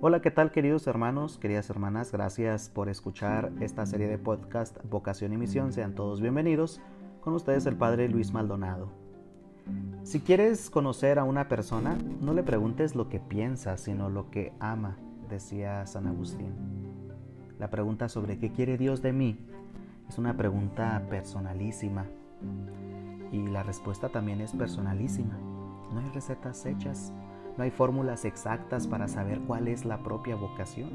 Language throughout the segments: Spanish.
Hola, ¿qué tal queridos hermanos, queridas hermanas? Gracias por escuchar esta serie de podcast Vocación y Misión. Sean todos bienvenidos. Con ustedes el Padre Luis Maldonado. Si quieres conocer a una persona, no le preguntes lo que piensa, sino lo que ama, decía San Agustín. La pregunta sobre qué quiere Dios de mí es una pregunta personalísima. Y la respuesta también es personalísima. No hay recetas hechas, no hay fórmulas exactas para saber cuál es la propia vocación.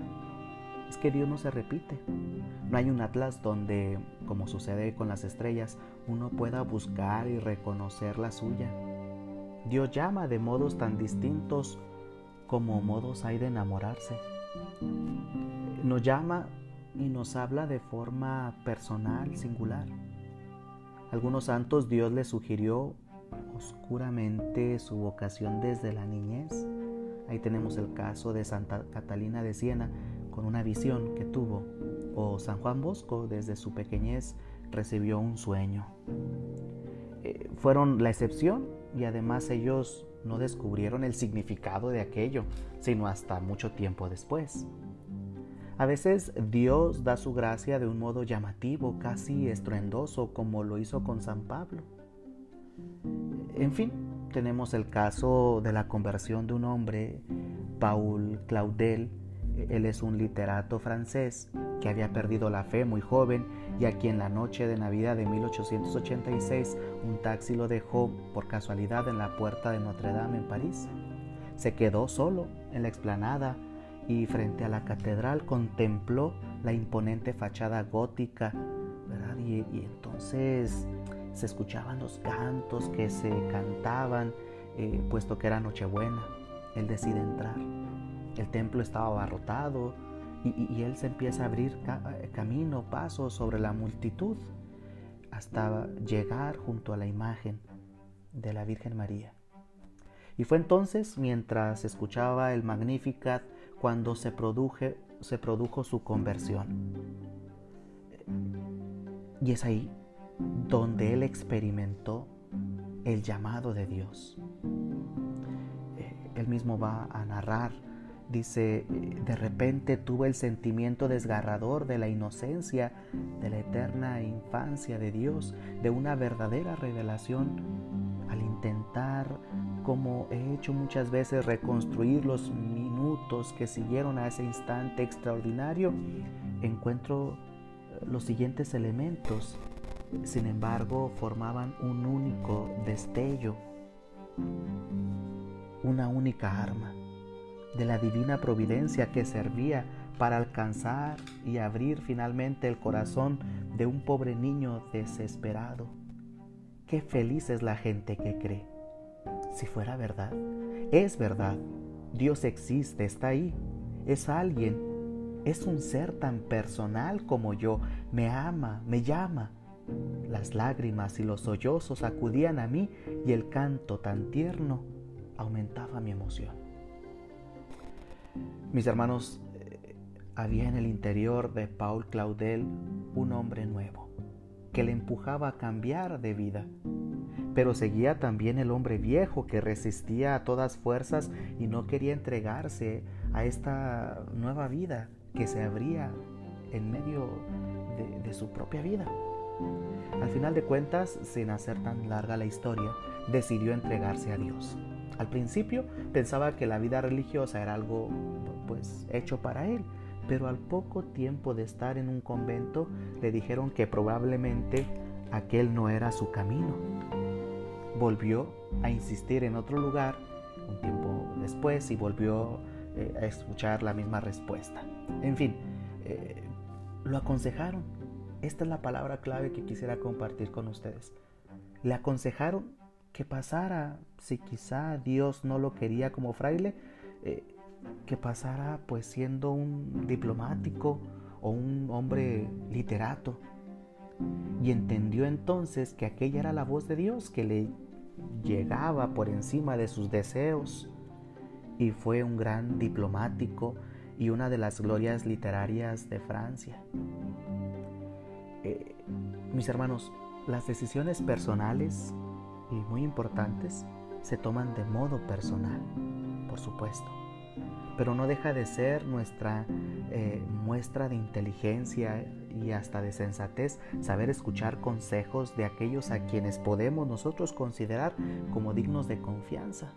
Es que Dios no se repite. No hay un atlas donde, como sucede con las estrellas, uno pueda buscar y reconocer la suya. Dios llama de modos tan distintos como modos hay de enamorarse. Nos llama y nos habla de forma personal, singular. Algunos santos Dios les sugirió oscuramente su vocación desde la niñez. Ahí tenemos el caso de Santa Catalina de Siena con una visión que tuvo, o San Juan Bosco desde su pequeñez recibió un sueño. Eh, fueron la excepción y además ellos no descubrieron el significado de aquello, sino hasta mucho tiempo después. A veces Dios da su gracia de un modo llamativo, casi estruendoso, como lo hizo con San Pablo. En fin, tenemos el caso de la conversión de un hombre, Paul Claudel. Él es un literato francés que había perdido la fe muy joven y a quien la noche de Navidad de 1886 un taxi lo dejó por casualidad en la puerta de Notre Dame en París. Se quedó solo en la explanada y frente a la catedral contempló la imponente fachada gótica, Y, y entonces se escuchaban los cantos que se cantaban, eh, puesto que era Nochebuena. Él decide entrar. El templo estaba abarrotado y, él se empieza a abrir eh, camino, paso sobre la multitud hasta llegar junto a la imagen de la Virgen María. Y fue entonces, mientras escuchaba el Magnificat, cuando se, se produjo su conversión. Y es ahí donde él experimentó el llamado de Dios. Eh, él mismo va a narrar, dice, eh, de repente tuve el sentimiento desgarrador de la inocencia, de la eterna infancia de Dios, de una verdadera revelación al intentar, como he hecho muchas veces, reconstruir los minutos que siguieron a ese instante extraordinario, encuentro eh, los siguientes elementos sin embargo, formaban un único destello, una única arma de la divina providencia que servía para alcanzar y abrir finalmente el corazón de un pobre niño desesperado. Qué feliz es la gente que cree. Si fuera verdad, es verdad. Dios existe, está ahí. Es alguien, es un ser tan personal como yo. Me ama, me llama las lágrimas y los sollozos acudían a mí y el canto tan tierno aumentaba mi emoción. Mis hermanos, eh, había en el interior de Paul Claudel un hombre nuevo que le empujaba a cambiar de vida. Pero seguía también el hombre viejo que resistía a todas fuerzas y no quería entregarse a esta nueva vida que se abría en medio de su propia vida. Al final de cuentas, sin hacer tan larga la historia, decidió entregarse a Dios. Al principio pensaba que la vida religiosa era algo pues hecho para él, pero al poco tiempo de estar en un convento le dijeron que probablemente aquel no era su camino. Volvió a insistir en otro lugar un tiempo después y volvió eh, a escuchar la misma respuesta. En fin, eh, lo aconsejaron esta es la palabra clave que quisiera compartir con ustedes. Le aconsejaron que pasara, si quizá Dios no lo quería como fraile, eh, que pasara pues siendo un diplomático o un hombre literato. Y entendió entonces que aquella era la voz de Dios que le llegaba por encima de sus deseos. Y fue un gran diplomático y una de las glorias literarias de Francia. Eh, mis hermanos, las decisiones personales y muy importantes se toman de modo personal, por supuesto. pero no deja de ser nuestra eh, muestra de inteligencia y hasta de sensatez saber escuchar consejos de aquellos a quienes podemos nosotros considerar como dignos de confianza.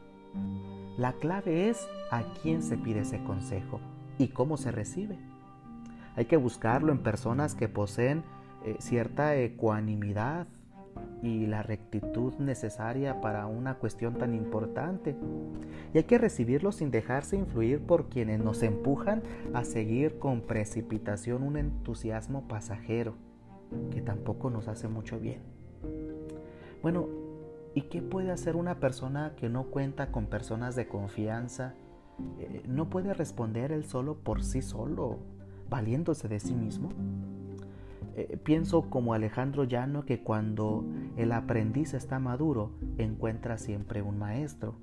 La clave es a quién se pide ese consejo y cómo se recibe. Hay que buscarlo en personas que poseen eh, cierta ecuanimidad y la rectitud necesaria para una cuestión tan importante. Y hay que recibirlo sin dejarse influir por quienes nos empujan a seguir con precipitación un entusiasmo pasajero que tampoco nos hace mucho bien. Bueno, ¿y qué puede hacer una persona que no cuenta con personas de confianza? Eh, ¿No puede responder él solo por sí solo, valiéndose de sí mismo? Eh, pienso como Alejandro Llano que cuando el aprendiz está maduro encuentra siempre un maestro.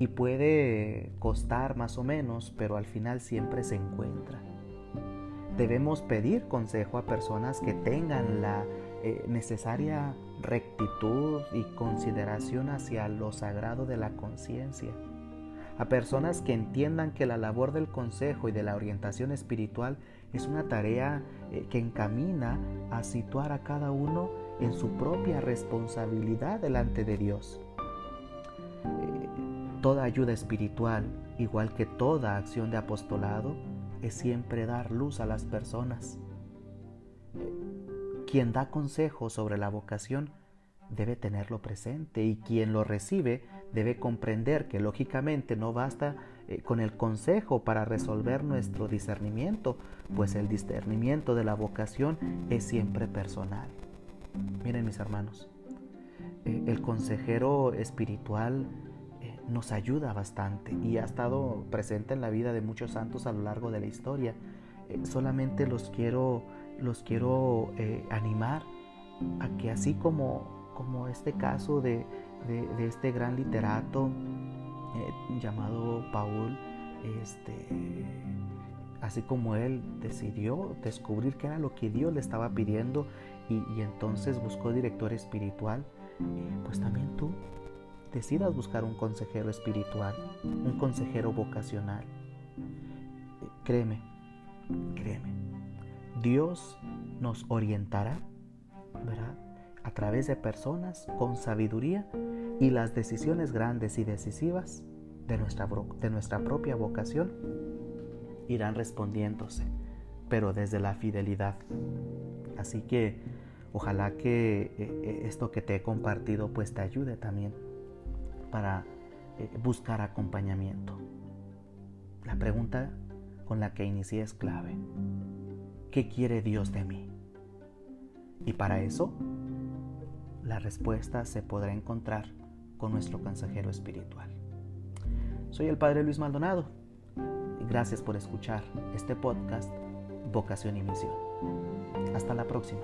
Y puede costar más o menos, pero al final siempre se encuentra. Debemos pedir consejo a personas que tengan la eh, necesaria rectitud y consideración hacia lo sagrado de la conciencia a personas que entiendan que la labor del consejo y de la orientación espiritual es una tarea eh, que encamina a situar a cada uno en su propia responsabilidad delante de Dios. Eh, toda ayuda espiritual, igual que toda acción de apostolado, es siempre dar luz a las personas. Eh, quien da consejo sobre la vocación debe tenerlo presente y quien lo recibe debe comprender que lógicamente no basta eh, con el consejo para resolver nuestro discernimiento, pues el discernimiento de la vocación es siempre personal. Miren mis hermanos, eh, el consejero espiritual eh, nos ayuda bastante y ha estado presente en la vida de muchos santos a lo largo de la historia. solamente los quiero, los quiero animar a que así como como este caso de, este gran literato eh, llamado Paul, este, así como él decidió descubrir qué era lo que Dios le estaba pidiendo y, entonces buscó director espiritual, eh, pues también tú decidas buscar un consejero espiritual, un consejero vocacional. Eh, créeme, créeme, Dios nos orientará, ¿verdad? a través de personas con sabiduría y las decisiones grandes y decisivas de nuestra, de nuestra propia vocación irán respondiéndose, pero desde la fidelidad. Así que ojalá que eh, eh, esto que te he compartido pues te ayude también para eh, buscar acompañamiento. La pregunta con la que inicié es clave. ¿Qué quiere Dios de mí? Y para eso la respuesta se podrá encontrar nuestro consejero espiritual. Soy el Padre Luis Maldonado y gracias por escuchar este podcast Vocación y Misión. Hasta la próxima.